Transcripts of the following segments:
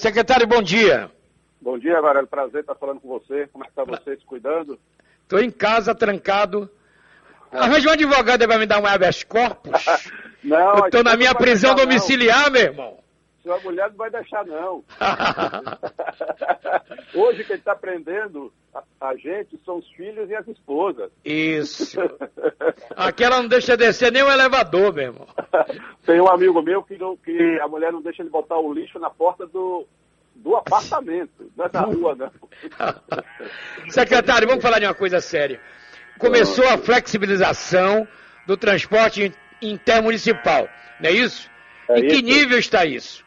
Secretário, bom dia. Bom dia, Varela. Prazer estar falando com você. Como é que está você se cuidando? Estou em casa, trancado. Arranja um advogado para me dar um habeas corpus. não, Eu estou na minha prisão domiciliar, não. meu irmão. Sua mulher não vai deixar, não. Hoje quem está prendendo a, a, gente são os filhos e as esposas. Isso. Aquela não deixa descer nem o elevador, meu irmão. Tem um amigo meu que, não, que a mulher não deixa ele botar o lixo na porta do, do apartamento, não é da rua, não. Secretário, vamos falar de uma coisa séria. Começou a flexibilização do transporte intermunicipal, não é isso? É em que nível está isso?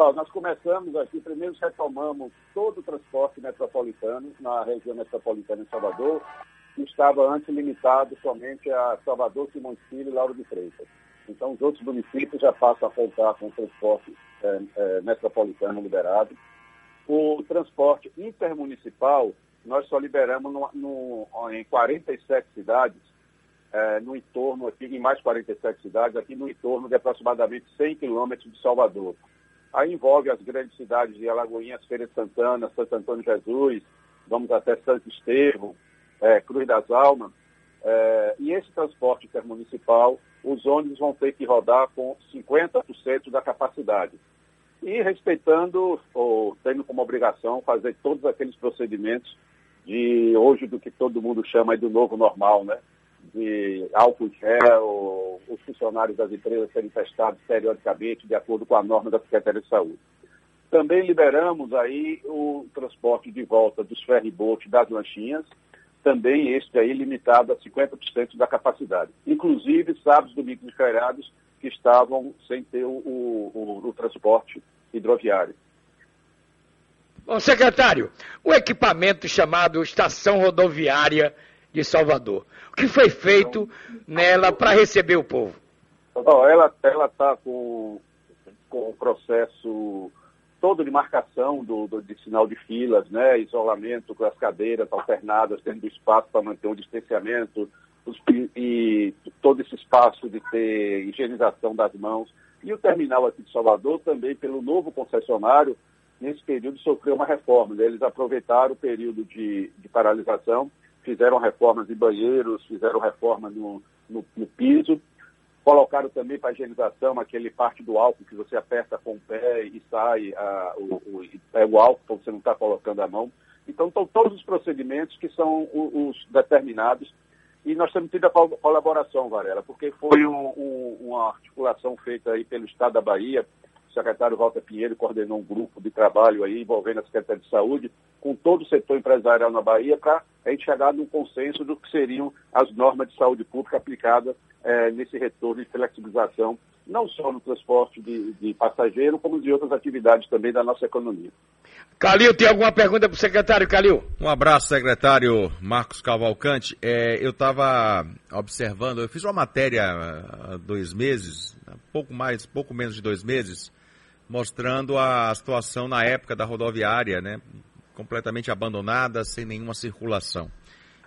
Ó, nós começamos aqui, primeiro retomamos todo o transporte metropolitano na região metropolitana de Salvador, que estava antes limitado somente a Salvador, Simões Filho e Lauro de Freitas. Então, os outros municípios já passam a contar com o transporte é, é, metropolitano liberado. O transporte intermunicipal, nós só liberamos no, no, em 47 cidades, é, no entorno aqui, em mais 47 cidades, aqui no entorno de aproximadamente 100 quilômetros de Salvador. Aí envolve as grandes cidades de Alagoinhas, Feira de Santana, Santo Antônio Jesus, vamos até Santo Estevão, é, Cruz das Almas. É, e esse transporte intermunicipal, os ônibus vão ter que rodar com 50% da capacidade. E respeitando, ou tendo como obrigação, fazer todos aqueles procedimentos de hoje do que todo mundo chama do novo normal, né? de álcool gel, os funcionários das empresas serem testados periodicamente de acordo com a norma da Secretaria de Saúde. Também liberamos aí o transporte de volta dos ferryboats das lanchinhas, também este aí limitado a 50% da capacidade. Inclusive sábados, domingos e feriados que estavam sem ter o, o, o transporte hidroviário. Bom, secretário, o equipamento chamado Estação Rodoviária de Salvador. O que foi feito nela para receber o povo? Ela está com, com o processo todo de marcação do, do, de sinal de filas, né? isolamento com as cadeiras alternadas dentro do espaço para manter o distanciamento, os, e todo esse espaço de ter higienização das mãos. E o terminal aqui de Salvador também, pelo novo concessionário, nesse período sofreu uma reforma. Né? Eles aproveitaram o período de, de paralisação fizeram reformas de banheiros, fizeram reforma no, no, no piso, colocaram também para higienização aquele parte do álcool que você aperta com o pé e sai a, o, o, pega o álcool, então você não está colocando a mão. Então, estão todos os procedimentos que são os, os determinados e nós temos tido a colaboração, Varela, porque foi um, um, uma articulação feita aí pelo Estado da Bahia, o secretário Walter Pinheiro coordenou um grupo de trabalho aí envolvendo a Secretaria de Saúde com todo o setor empresarial na Bahia para a gente chegar num consenso do que seriam as normas de saúde pública aplicadas é, nesse retorno de flexibilização, não só no transporte de, de passageiro, como de outras atividades também da nossa economia. Calil, tem alguma pergunta para o secretário, Calil? Um abraço, secretário Marcos Cavalcante. É, eu estava observando, eu fiz uma matéria há dois meses, pouco mais, pouco menos de dois meses, mostrando a situação na época da rodoviária, né? Completamente abandonada, sem nenhuma circulação.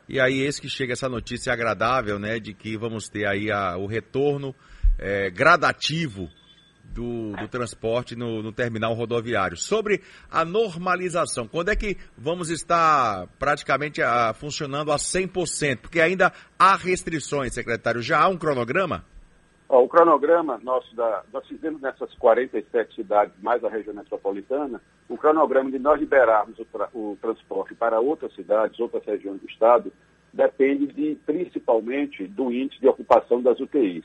E aí, esse que chega essa notícia agradável, né? De que vamos ter aí a, o retorno é, gradativo do, do, transporte no, no, terminal rodoviário. Sobre a normalização, quando é que vamos estar praticamente a, ah, funcionando a 100%? Porque ainda há restrições, secretário. Já há um cronograma? Cronograma nosso, da, nós fizemos nessas 47 cidades, mais a região metropolitana, o cronograma de nós liberarmos o, tra o transporte para outras cidades, outras regiões do Estado, depende de, principalmente do índice de ocupação das UTIs.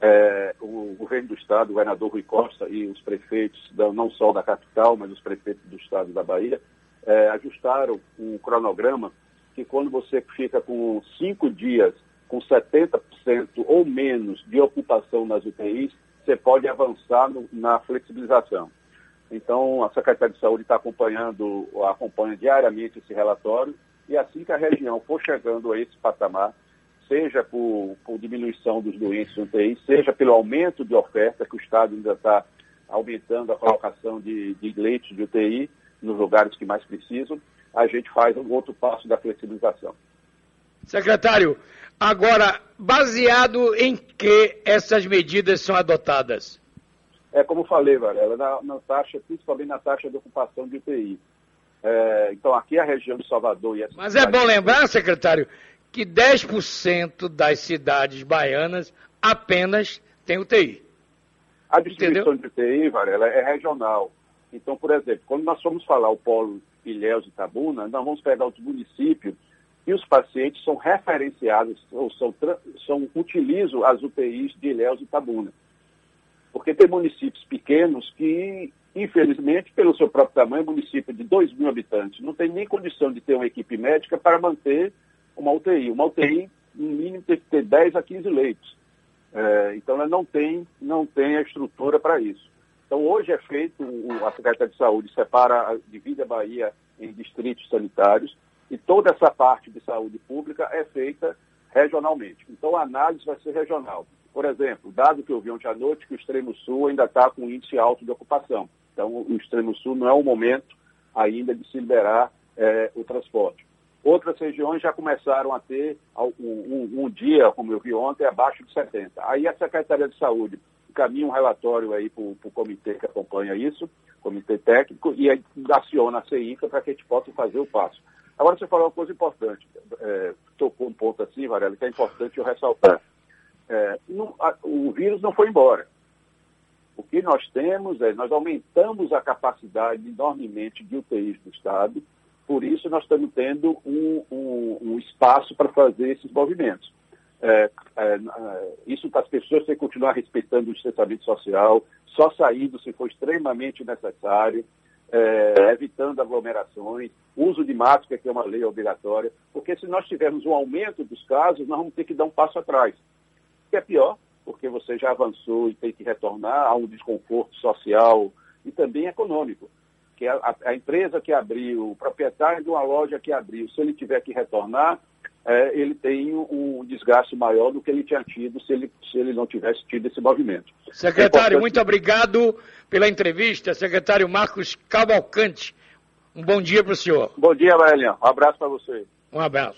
É, o governo do Estado, o governador Rui Costa e os prefeitos, não só da capital, mas os prefeitos do Estado da Bahia, é, ajustaram um cronograma que quando você fica com cinco dias com 70% ou menos de ocupação nas UTIs, você pode avançar no, na flexibilização. Então, a Secretaria de Saúde está acompanhando, acompanha diariamente esse relatório, e assim que a região for chegando a esse patamar, seja por, por diminuição dos doentes UTI, seja pelo aumento de oferta, que o Estado ainda está aumentando a colocação de, de leitos de UTI nos lugares que mais precisam, a gente faz um outro passo da flexibilização. Secretário, agora, baseado em que essas medidas são adotadas? é como falei, Varela, na, na taxa, principalmente na taxa de ocupação de UTI. É, então, aqui a região de Salvador e a Mas é bom lembrar, secretário, que 10% das cidades baianas apenas tem UTI. A distribuição Entendeu? de UTI, Varela, é regional. Então, por exemplo, quando nós formos falar o polo Ilhéus e Tabuna, nós vamos pegar os municípios e os pacientes são referenciados, ou são, são utilizam as UTIs de Ilhéus e Tabuna. Porque tem municípios pequenos que, infelizmente, pelo seu próprio tamanho, município de 2 mil habitantes, não tem nem condição de ter uma equipe médica para manter uma UTI. Uma UTI, no mínimo, tem que ter 10 a 15 leitos. É, então, ela não tem, não tem a estrutura para isso. Então, hoje é feito, a Secretaria de Saúde separa, divide a Bahia em distritos sanitários, e toda essa parte de saúde pública é feita regionalmente. Então, a análise vai ser regional. Por exemplo, dado que eu vi ontem à noite que o extremo sul ainda está com um índice alto de ocupação. Então, o extremo sul não é o momento ainda de se liberar é, o transporte. Outras regiões já começaram a ter um, um, um, dia, como eu vi ontem, abaixo de 70. Aí a Secretaria de Saúde encaminha um relatório aí para o comité que acompanha isso, comitê técnico, e aí aciona a CIFA para que a gente possa fazer o passo. Agora você falou uma coisa importante, é, tocou um ponto assim, Varela, que é importante eu ressaltar. É, não, a, o vírus não foi embora. O que nós temos é, nós aumentamos a capacidade enormemente de UTIs do Estado, por isso nós estamos tendo um, um, um espaço para fazer esses movimentos. É, é, isso para as pessoas têm que continuar respeitando o distanciamento social, só saindo se for extremamente necessário, é, evitando aglomerações, uso de máscara, que é uma lei obrigatória, porque se nós tivermos um aumento dos casos, nós vamos ter que dar um passo atrás. Que é pior, porque você já avançou e tem que retornar a um desconforto social e também econômico. Que a, a empresa que abriu, o proprietário de uma loja que abriu, se ele tiver que retornar, é, ele tem um desgaste maior do que ele tinha tido se ele, se ele não tivesse tido esse movimento. Secretário, é muito obrigado pela entrevista. Secretário Marcos Cavalcante, um bom dia para o senhor. Bom dia, Valélia. Um abraço para você. Um abraço.